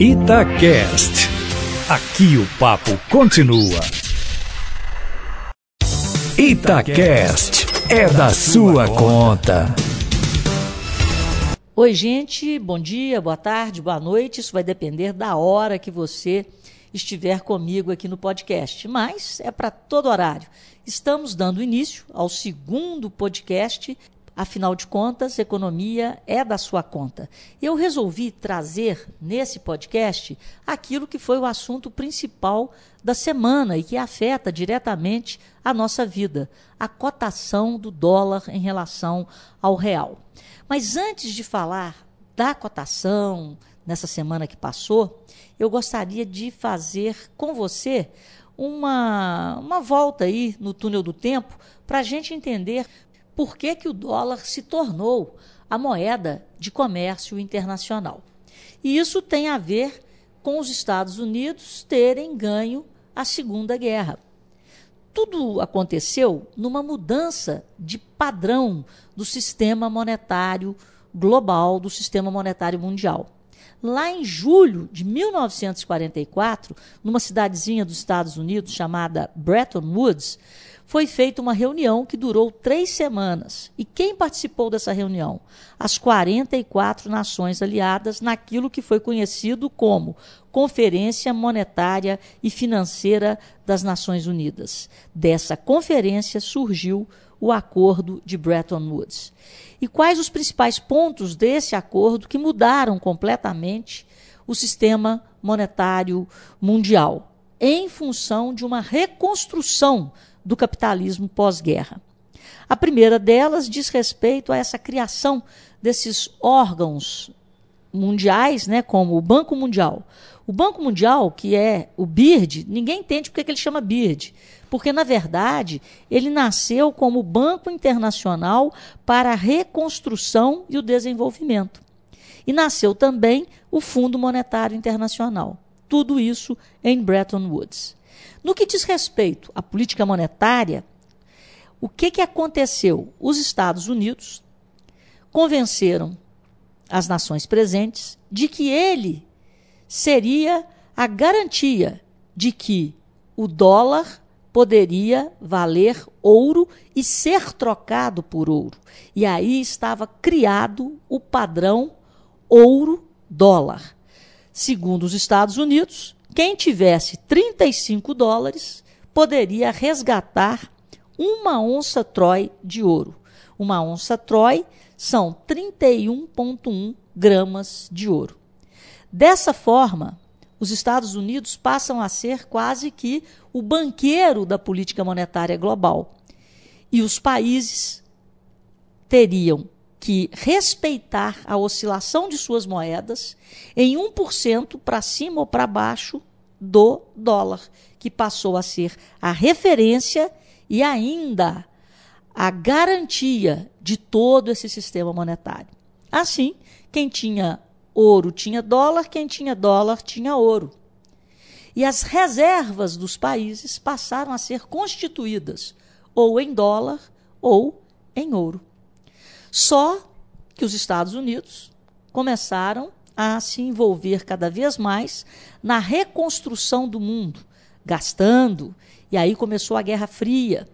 Itacast. Aqui o papo continua. Itacast é da sua conta. Oi, gente, bom dia, boa tarde, boa noite. Isso vai depender da hora que você estiver comigo aqui no podcast, mas é para todo horário. Estamos dando início ao segundo podcast Afinal de contas, economia é da sua conta. Eu resolvi trazer nesse podcast aquilo que foi o assunto principal da semana e que afeta diretamente a nossa vida: a cotação do dólar em relação ao real. Mas antes de falar da cotação nessa semana que passou, eu gostaria de fazer com você uma, uma volta aí no túnel do tempo para a gente entender por que, que o dólar se tornou a moeda de comércio internacional. E isso tem a ver com os Estados Unidos terem ganho a Segunda Guerra. Tudo aconteceu numa mudança de padrão do sistema monetário global, do sistema monetário mundial. Lá em julho de 1944, numa cidadezinha dos Estados Unidos chamada Bretton Woods, foi feita uma reunião que durou três semanas. E quem participou dessa reunião? As 44 nações aliadas naquilo que foi conhecido como Conferência Monetária e Financeira das Nações Unidas. Dessa conferência surgiu o Acordo de Bretton Woods. E quais os principais pontos desse acordo que mudaram completamente o sistema monetário mundial? Em função de uma reconstrução do capitalismo pós-guerra. A primeira delas diz respeito a essa criação desses órgãos mundiais, né, como o Banco Mundial. O Banco Mundial, que é o BIRD, ninguém entende porque que ele chama BIRD. Porque, na verdade, ele nasceu como Banco Internacional para a Reconstrução e o Desenvolvimento. E nasceu também o Fundo Monetário Internacional. Tudo isso em Bretton Woods. No que diz respeito à política monetária, o que, que aconteceu? Os Estados Unidos convenceram as nações presentes de que ele seria a garantia de que o dólar poderia valer ouro e ser trocado por ouro. E aí estava criado o padrão ouro-dólar. Segundo os Estados Unidos, quem tivesse 35 dólares poderia resgatar uma onça Troy de ouro. Uma onça Troy são 31,1 gramas de ouro. Dessa forma, os Estados Unidos passam a ser quase que o banqueiro da política monetária global. E os países teriam que respeitar a oscilação de suas moedas em 1% para cima ou para baixo do dólar, que passou a ser a referência e ainda a garantia de todo esse sistema monetário. Assim, quem tinha ouro tinha dólar, quem tinha dólar tinha ouro. E as reservas dos países passaram a ser constituídas ou em dólar ou em ouro. Só que os Estados Unidos começaram a se envolver cada vez mais na reconstrução do mundo, gastando, e aí começou a Guerra Fria,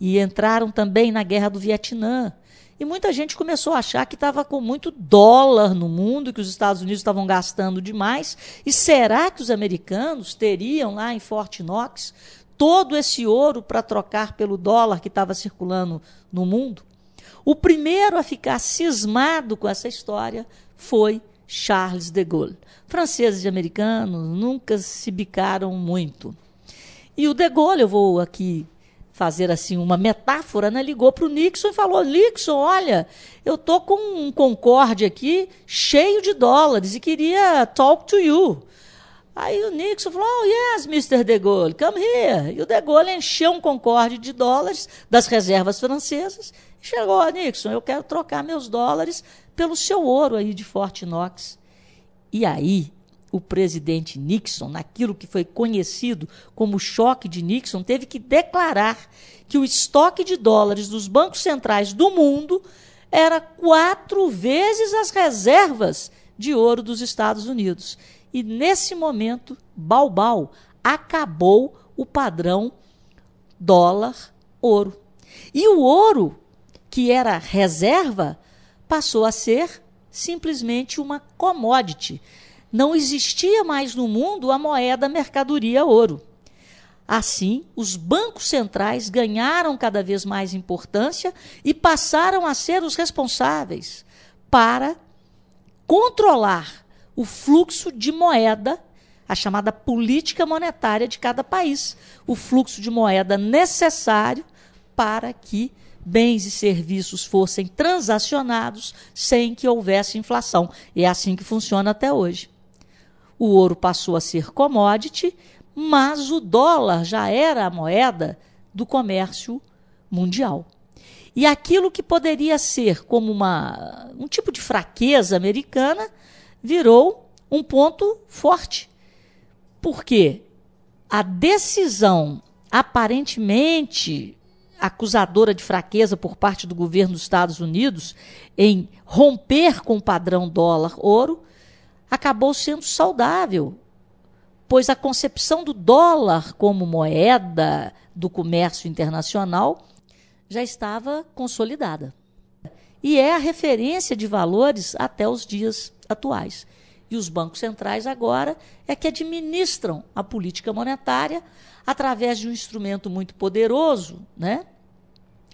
e entraram também na Guerra do Vietnã. E muita gente começou a achar que estava com muito dólar no mundo, que os Estados Unidos estavam gastando demais. E será que os americanos teriam lá em Fort Knox todo esse ouro para trocar pelo dólar que estava circulando no mundo? O primeiro a ficar cismado com essa história foi Charles de Gaulle. Franceses e americanos nunca se bicaram muito. E o de Gaulle, eu vou aqui fazer assim uma metáfora, né? ligou para o Nixon e falou: Nixon, olha, eu tô com um Concorde aqui cheio de dólares e queria talk to you. Aí o Nixon falou: Oh, yes, Mr. De Gaulle, come here. E o De Gaulle encheu um concorde de dólares das reservas francesas chegou: oh, Nixon, eu quero trocar meus dólares pelo seu ouro aí de Fort Knox. E aí, o presidente Nixon, naquilo que foi conhecido como choque de Nixon, teve que declarar que o estoque de dólares dos bancos centrais do mundo era quatro vezes as reservas de ouro dos Estados Unidos. e nesse momento, balbal, acabou o padrão dólar-ouro. E o ouro, que era reserva, passou a ser simplesmente uma commodity. Não existia mais no mundo a moeda mercadoria ouro. Assim, os bancos centrais ganharam cada vez mais importância e passaram a ser os responsáveis para controlar o fluxo de moeda, a chamada política monetária de cada país, o fluxo de moeda necessário para que bens e serviços fossem transacionados sem que houvesse inflação. E é assim que funciona até hoje. O ouro passou a ser commodity, mas o dólar já era a moeda do comércio mundial. E aquilo que poderia ser como uma, um tipo de fraqueza americana virou um ponto forte. Porque a decisão aparentemente acusadora de fraqueza por parte do governo dos Estados Unidos em romper com o padrão dólar-ouro acabou sendo saudável pois a concepção do dólar como moeda do comércio internacional já estava consolidada. E é a referência de valores até os dias atuais. E os bancos centrais agora é que administram a política monetária através de um instrumento muito poderoso, né?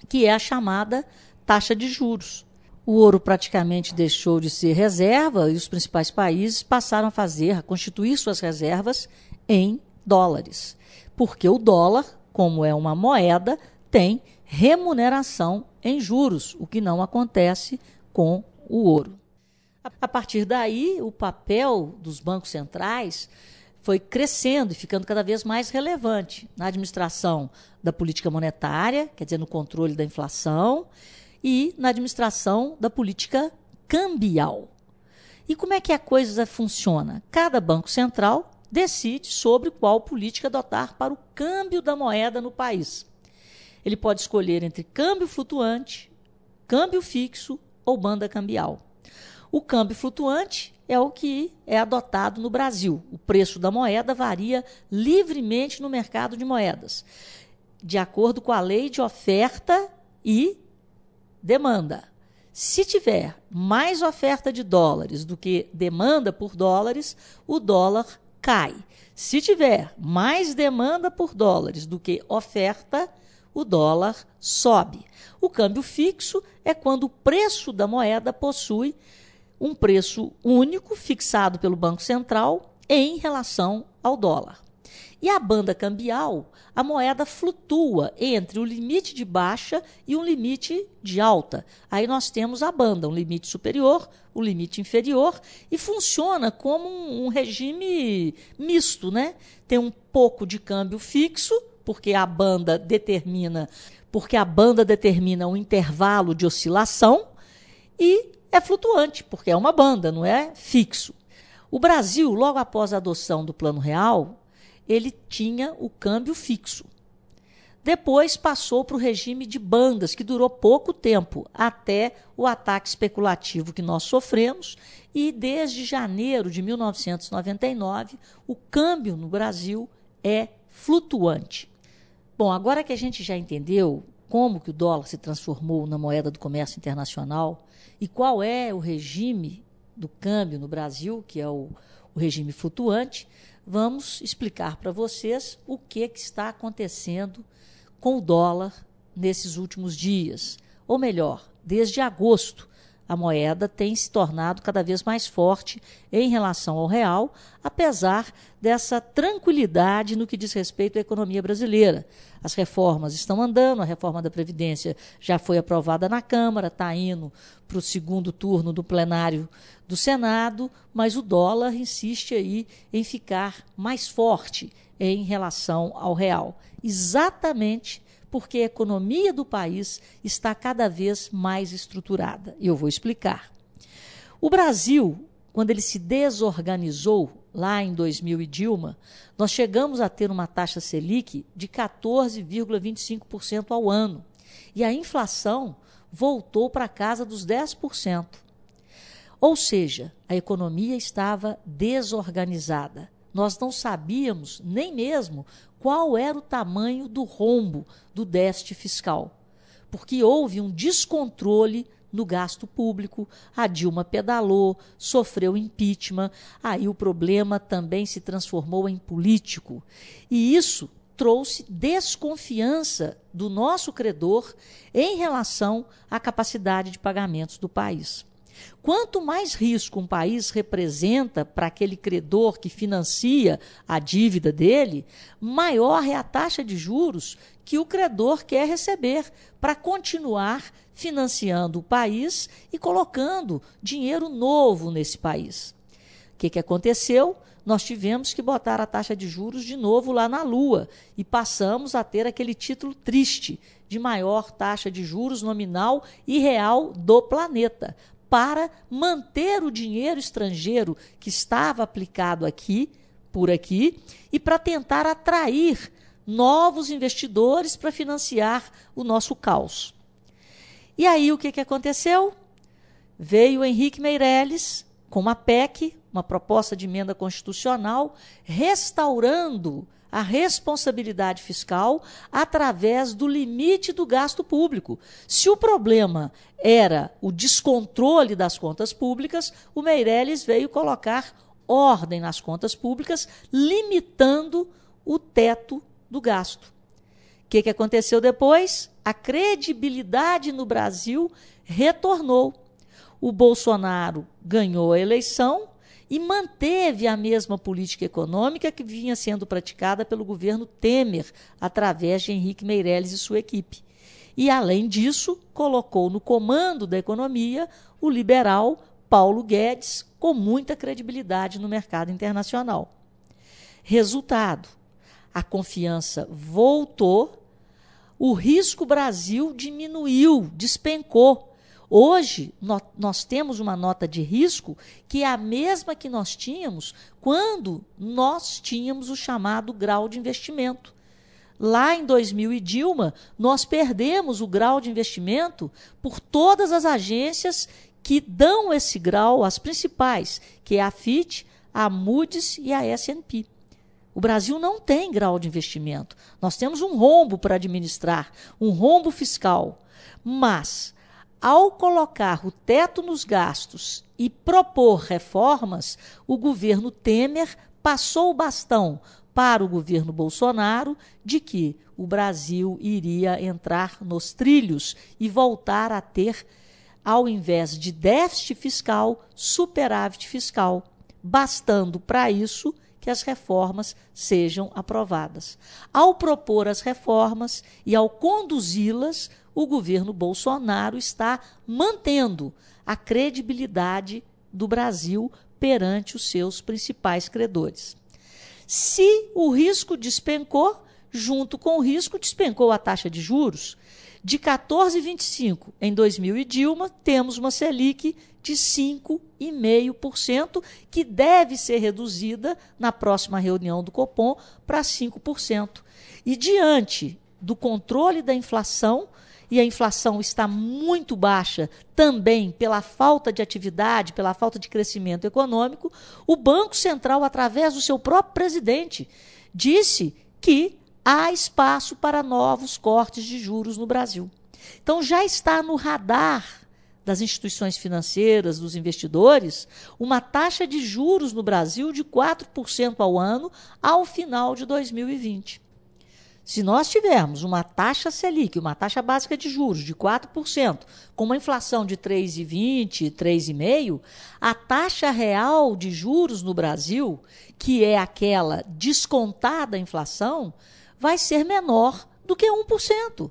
que é a chamada taxa de juros. O ouro praticamente deixou de ser reserva e os principais países passaram a fazer, a constituir suas reservas em dólares. Porque o dólar, como é uma moeda, tem remuneração em juros, o que não acontece com o ouro. A partir daí, o papel dos bancos centrais foi crescendo e ficando cada vez mais relevante na administração da política monetária, quer dizer, no controle da inflação, e na administração da política cambial. E como é que a coisa funciona? Cada banco central decide sobre qual política adotar para o câmbio da moeda no país. Ele pode escolher entre câmbio flutuante, câmbio fixo ou banda cambial. O câmbio flutuante é o que é adotado no Brasil. O preço da moeda varia livremente no mercado de moedas, de acordo com a lei de oferta e demanda. Se tiver mais oferta de dólares do que demanda por dólares, o dólar cai. Se tiver mais demanda por dólares do que oferta, o dólar sobe. O câmbio fixo é quando o preço da moeda possui um preço único fixado pelo Banco Central em relação ao dólar. E a banda cambial, a moeda flutua entre o limite de baixa e um limite de alta. Aí nós temos a banda, um limite superior, um limite inferior, e funciona como um, um regime misto, né? Tem um pouco de câmbio fixo, porque a banda determina, porque a banda determina um intervalo de oscilação e é flutuante, porque é uma banda, não é fixo. O Brasil, logo após a adoção do Plano Real, ele tinha o câmbio fixo. Depois passou para o regime de bandas, que durou pouco tempo, até o ataque especulativo que nós sofremos, e desde janeiro de 1999, o câmbio no Brasil é flutuante. Bom, agora que a gente já entendeu como que o dólar se transformou na moeda do comércio internacional e qual é o regime do câmbio no Brasil, que é o, o regime flutuante, vamos explicar para vocês o que, que está acontecendo com o dólar nesses últimos dias. Ou melhor, desde agosto, a moeda tem se tornado cada vez mais forte em relação ao real, apesar dessa tranquilidade no que diz respeito à economia brasileira. As reformas estão andando, a reforma da Previdência já foi aprovada na Câmara, está indo para o segundo turno do plenário do Senado, mas o dólar insiste aí em ficar mais forte em relação ao real. Exatamente porque a economia do país está cada vez mais estruturada. Eu vou explicar. O Brasil, quando ele se desorganizou lá em 2000 e Dilma, nós chegamos a ter uma taxa Selic de 14,25% ao ano. E a inflação voltou para casa dos 10%. Ou seja, a economia estava desorganizada. Nós não sabíamos nem mesmo qual era o tamanho do rombo do déficit fiscal, porque houve um descontrole no gasto público, a Dilma pedalou, sofreu impeachment, aí o problema também se transformou em político. E isso trouxe desconfiança do nosso credor em relação à capacidade de pagamentos do país. Quanto mais risco um país representa para aquele credor que financia a dívida dele, maior é a taxa de juros que o credor quer receber para continuar financiando o país e colocando dinheiro novo nesse país. O que, que aconteceu? Nós tivemos que botar a taxa de juros de novo lá na Lua e passamos a ter aquele título triste de maior taxa de juros nominal e real do planeta, para manter o dinheiro estrangeiro que estava aplicado aqui, por aqui, e para tentar atrair novos investidores para financiar o nosso caos. E aí o que, que aconteceu? Veio Henrique Meirelles com uma PEC, uma proposta de emenda constitucional, restaurando a responsabilidade fiscal através do limite do gasto público. Se o problema era o descontrole das contas públicas, o Meirelles veio colocar ordem nas contas públicas, limitando o teto do gasto. O que, que aconteceu depois? A credibilidade no Brasil retornou. O Bolsonaro ganhou a eleição, e manteve a mesma política econômica que vinha sendo praticada pelo governo Temer, através de Henrique Meirelles e sua equipe. E, além disso, colocou no comando da economia o liberal Paulo Guedes, com muita credibilidade no mercado internacional. Resultado: a confiança voltou, o risco Brasil diminuiu, despencou Hoje, nós temos uma nota de risco que é a mesma que nós tínhamos quando nós tínhamos o chamado grau de investimento. Lá em 2000 e Dilma, nós perdemos o grau de investimento por todas as agências que dão esse grau, as principais, que é a FIT, a Moody's e a S&P. O Brasil não tem grau de investimento. Nós temos um rombo para administrar, um rombo fiscal. Mas ao colocar o teto nos gastos e propor reformas, o governo Temer passou o bastão para o governo Bolsonaro de que o Brasil iria entrar nos trilhos e voltar a ter, ao invés de déficit fiscal, superávit fiscal, bastando para isso que as reformas sejam aprovadas. Ao propor as reformas e ao conduzi-las, o governo Bolsonaro está mantendo a credibilidade do Brasil perante os seus principais credores. Se o risco despencou, junto com o risco despencou a taxa de juros. De 14,25 em 2000 e Dilma, temos uma Selic de 5,5%, que deve ser reduzida na próxima reunião do Copom para 5%. E diante do controle da inflação, e a inflação está muito baixa também pela falta de atividade, pela falta de crescimento econômico, o Banco Central, através do seu próprio presidente, disse que há espaço para novos cortes de juros no Brasil. Então já está no radar das instituições financeiras, dos investidores, uma taxa de juros no Brasil de 4% ao ano ao final de 2020. Se nós tivermos uma taxa Selic, uma taxa básica de juros de 4%, com uma inflação de 3,20, 3,5%, a taxa real de juros no Brasil, que é aquela descontada da inflação, vai ser menor do que 1%.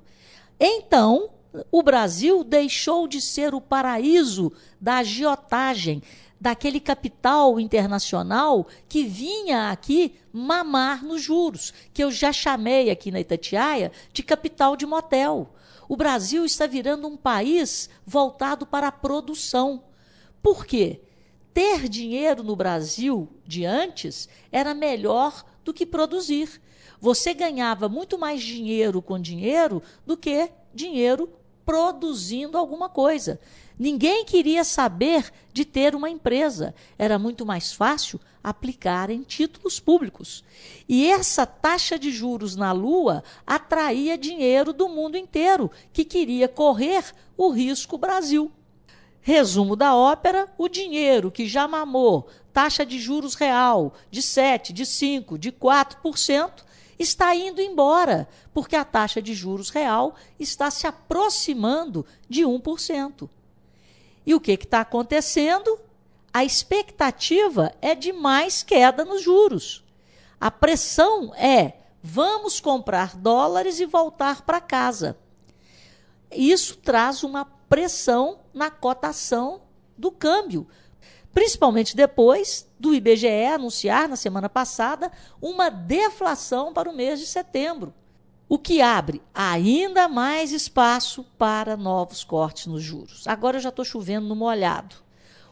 Então, o Brasil deixou de ser o paraíso da agiotagem, daquele capital internacional que vinha aqui mamar nos juros, que eu já chamei aqui na Itatiaia de capital de motel. O Brasil está virando um país voltado para a produção. Por quê? Ter dinheiro no Brasil de antes era melhor do que produzir. Você ganhava muito mais dinheiro com dinheiro do que dinheiro produzindo alguma coisa. Ninguém queria saber de ter uma empresa. Era muito mais fácil aplicar em títulos públicos. E essa taxa de juros na Lua atraía dinheiro do mundo inteiro que queria correr o risco Brasil. Resumo da ópera: o dinheiro que já mamou taxa de juros real de 7, de 5, de 4%, está indo embora, porque a taxa de juros real está se aproximando de 1%. E o que está acontecendo? A expectativa é de mais queda nos juros. A pressão é: vamos comprar dólares e voltar para casa. Isso traz uma pressão na cotação do câmbio, principalmente depois do IBGE anunciar na semana passada uma deflação para o mês de setembro, o que abre ainda mais espaço para novos cortes nos juros. Agora eu já estou chovendo no molhado.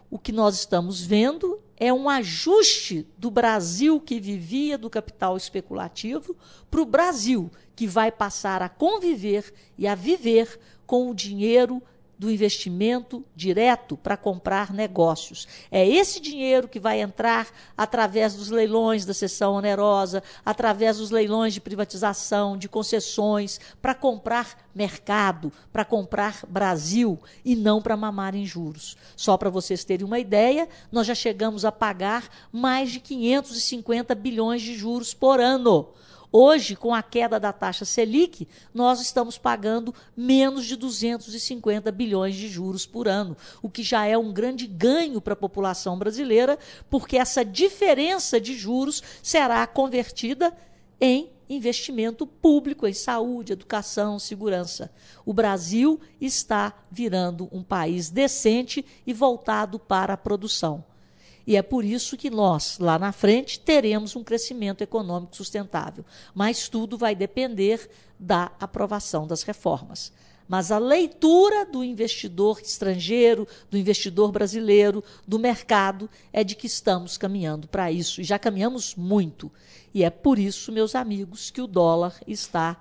O que nós estamos vendo é um ajuste do Brasil que vivia do capital especulativo para o Brasil que vai passar a conviver e a viver com o dinheiro do investimento direto para comprar negócios. É esse dinheiro que vai entrar através dos leilões da sessão onerosa, através dos leilões de privatização, de concessões, para comprar mercado, para comprar Brasil e não para mamar em juros. Só para vocês terem uma ideia, nós já chegamos a pagar mais de 550 bilhões de juros por ano. Hoje, com a queda da taxa Selic, nós estamos pagando menos de 250 bilhões de juros por ano, o que já é um grande ganho para a população brasileira, porque essa diferença de juros será convertida em investimento público em saúde, educação, segurança. O Brasil está virando um país decente e voltado para a produção. E é por isso que nós, lá na frente, teremos um crescimento econômico sustentável. Mas tudo vai depender da aprovação das reformas. Mas a leitura do investidor estrangeiro, do investidor brasileiro, do mercado, é de que estamos caminhando para isso. E já caminhamos muito. E é por isso, meus amigos, que o dólar está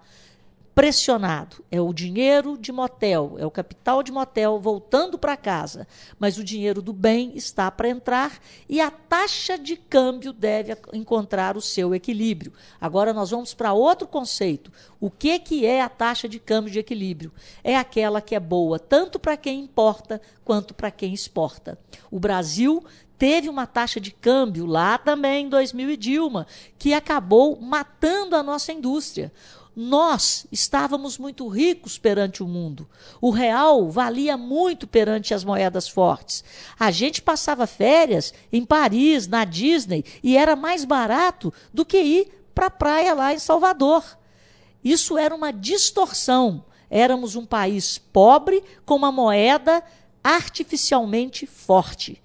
pressionado. É o dinheiro de motel, é o capital de motel voltando para casa. Mas o dinheiro do bem está para entrar e a taxa de câmbio deve encontrar o seu equilíbrio. Agora nós vamos para outro conceito. O que, que é a taxa de câmbio de equilíbrio? É aquela que é boa tanto para quem importa quanto para quem exporta. O Brasil teve uma taxa de câmbio lá também em 2000 e Dilma, que acabou matando a nossa indústria. Nós estávamos muito ricos perante o mundo. O real valia muito perante as moedas fortes. A gente passava férias em Paris, na Disney, e era mais barato do que ir para a praia lá em Salvador. Isso era uma distorção. Éramos um país pobre com uma moeda artificialmente forte.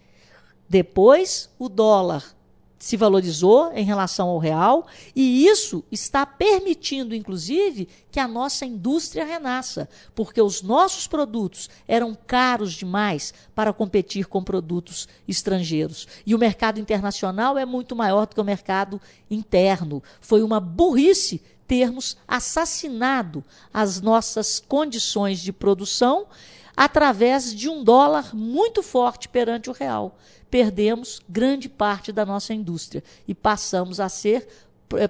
Depois, o dólar se valorizou em relação ao real, e isso está permitindo, inclusive, que a nossa indústria renasça, porque os nossos produtos eram caros demais para competir com produtos estrangeiros. E o mercado internacional é muito maior do que o mercado interno. Foi uma burrice termos assassinado as nossas condições de produção através de um dólar muito forte perante o real. Perdemos grande parte da nossa indústria e passamos a ser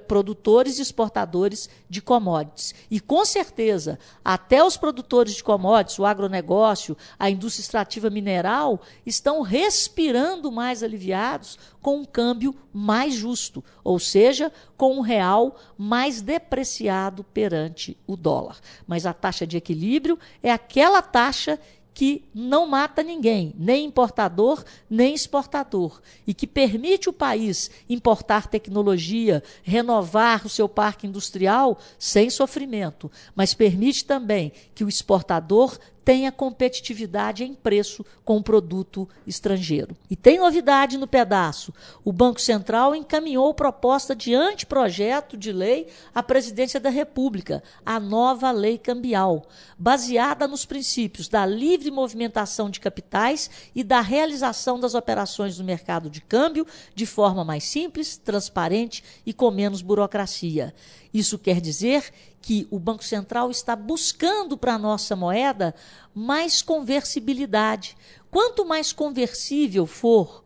produtores e exportadores de commodities. E com certeza, até os produtores de commodities, o agronegócio, a indústria extrativa mineral, estão respirando mais aliviados com um câmbio mais justo, ou seja, com um real mais depreciado perante o dólar. Mas a taxa de equilíbrio é aquela taxa que não mata ninguém, nem importador, nem exportador, e que permite o país importar tecnologia, renovar o seu parque industrial sem sofrimento, mas permite também que o exportador tenha competitividade em preço com o produto estrangeiro. E tem novidade no pedaço. O Banco Central encaminhou proposta de anteprojeto de lei à Presidência da República, a nova lei cambial, baseada nos princípios da livre movimentação de capitais e da realização das operações no mercado de câmbio de forma mais simples, transparente e com menos burocracia. Isso quer dizer que o Banco Central está buscando para a nossa moeda mais conversibilidade. Quanto mais conversível for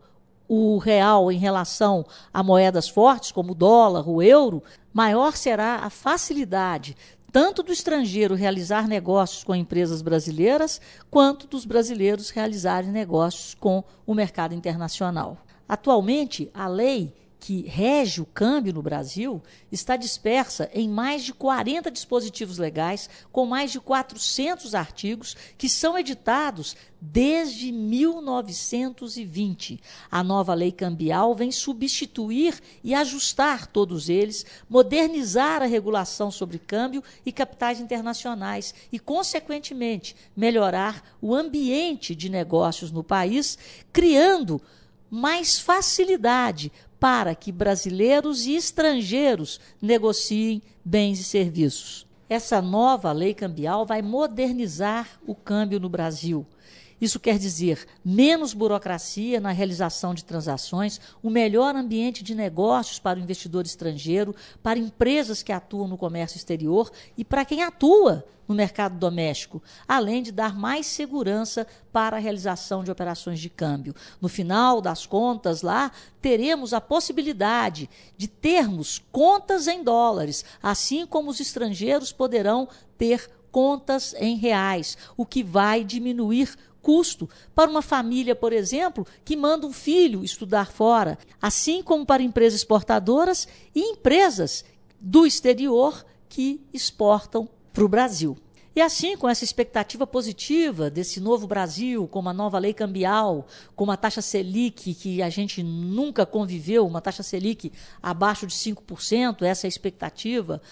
o real em relação a moedas fortes, como o dólar, o euro, maior será a facilidade tanto do estrangeiro realizar negócios com empresas brasileiras, quanto dos brasileiros realizarem negócios com o mercado internacional. Atualmente, a lei que rege o câmbio no Brasil está dispersa em mais de 40 dispositivos legais, com mais de 400 artigos, que são editados desde 1920. A nova lei cambial vem substituir e ajustar todos eles, modernizar a regulação sobre câmbio e capitais internacionais e, consequentemente, melhorar o ambiente de negócios no país, criando mais facilidade para que brasileiros e estrangeiros negociem bens e serviços. Essa nova lei cambial vai modernizar o câmbio no Brasil. Isso quer dizer menos burocracia na realização de transações, um melhor ambiente de negócios para o investidor estrangeiro, para empresas que atuam no comércio exterior e para quem atua no mercado doméstico, além de dar mais segurança para a realização de operações de câmbio. No final das contas, lá teremos a possibilidade de termos contas em dólares, assim como os estrangeiros poderão ter contas em reais, o que vai diminuir custo para uma família, por exemplo, que manda um filho estudar fora, assim como para empresas exportadoras e empresas do exterior que exportam para o Brasil. E assim, com essa expectativa positiva desse novo Brasil, com uma nova lei cambial, com uma taxa Selic que a gente nunca conviveu, uma taxa Selic abaixo de 5%, essa é a expectativa,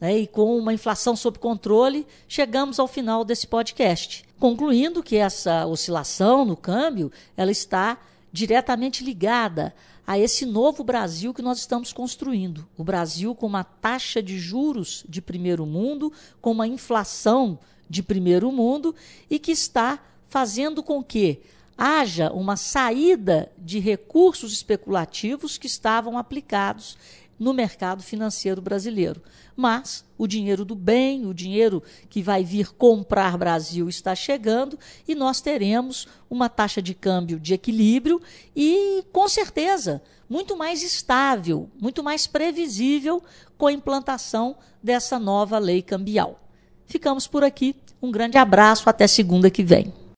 né, e com uma inflação sob controle, chegamos ao final desse podcast, concluindo que essa oscilação no câmbio ela está diretamente ligada a esse novo Brasil que nós estamos construindo. O Brasil com uma taxa de juros de primeiro mundo, com uma inflação de primeiro mundo e que está fazendo com que haja uma saída de recursos especulativos que estavam aplicados no mercado financeiro brasileiro. Mas o dinheiro do bem, o dinheiro que vai vir comprar Brasil está chegando e nós teremos uma taxa de câmbio de equilíbrio e, com certeza, muito mais estável, muito mais previsível com a implantação dessa nova lei cambial. Ficamos por aqui. Um grande abraço, até segunda que vem.